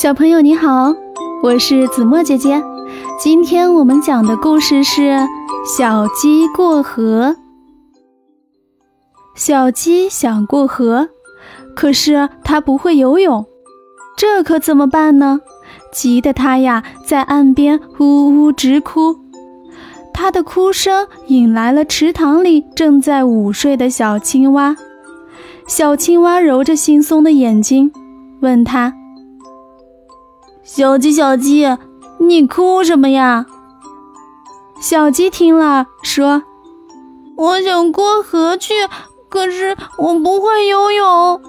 小朋友你好，我是子墨姐姐。今天我们讲的故事是《小鸡过河》。小鸡想过河，可是它不会游泳，这可怎么办呢？急得它呀，在岸边呜呜直哭。它的哭声引来了池塘里正在午睡的小青蛙。小青蛙揉着惺忪的眼睛，问他。小鸡，小鸡，你哭什么呀？小鸡听了说：“我想过河去，可是我不会游泳。”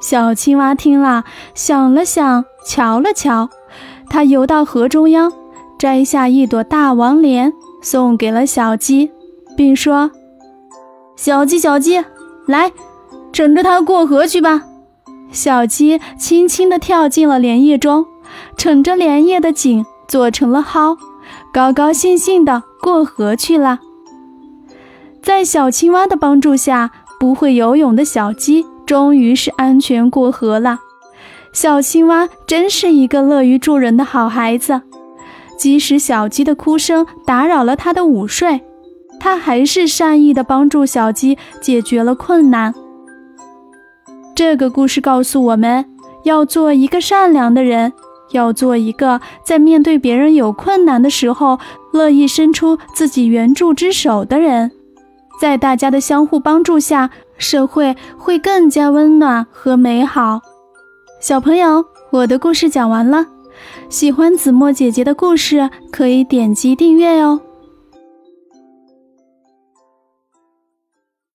小青蛙听了，想了想，瞧了瞧，它游到河中央，摘下一朵大王莲，送给了小鸡，并说：“小鸡，小鸡，来，枕着它过河去吧。”小鸡轻轻地跳进了莲叶中。乘着莲叶的颈做成了蒿，高高兴兴地过河去了。在小青蛙的帮助下，不会游泳的小鸡终于是安全过河了。小青蛙真是一个乐于助人的好孩子，即使小鸡的哭声打扰了它的午睡，它还是善意地帮助小鸡解决了困难。这个故事告诉我们要做一个善良的人。要做一个在面对别人有困难的时候，乐意伸出自己援助之手的人。在大家的相互帮助下，社会会更加温暖和美好。小朋友，我的故事讲完了。喜欢子墨姐姐的故事，可以点击订阅哦。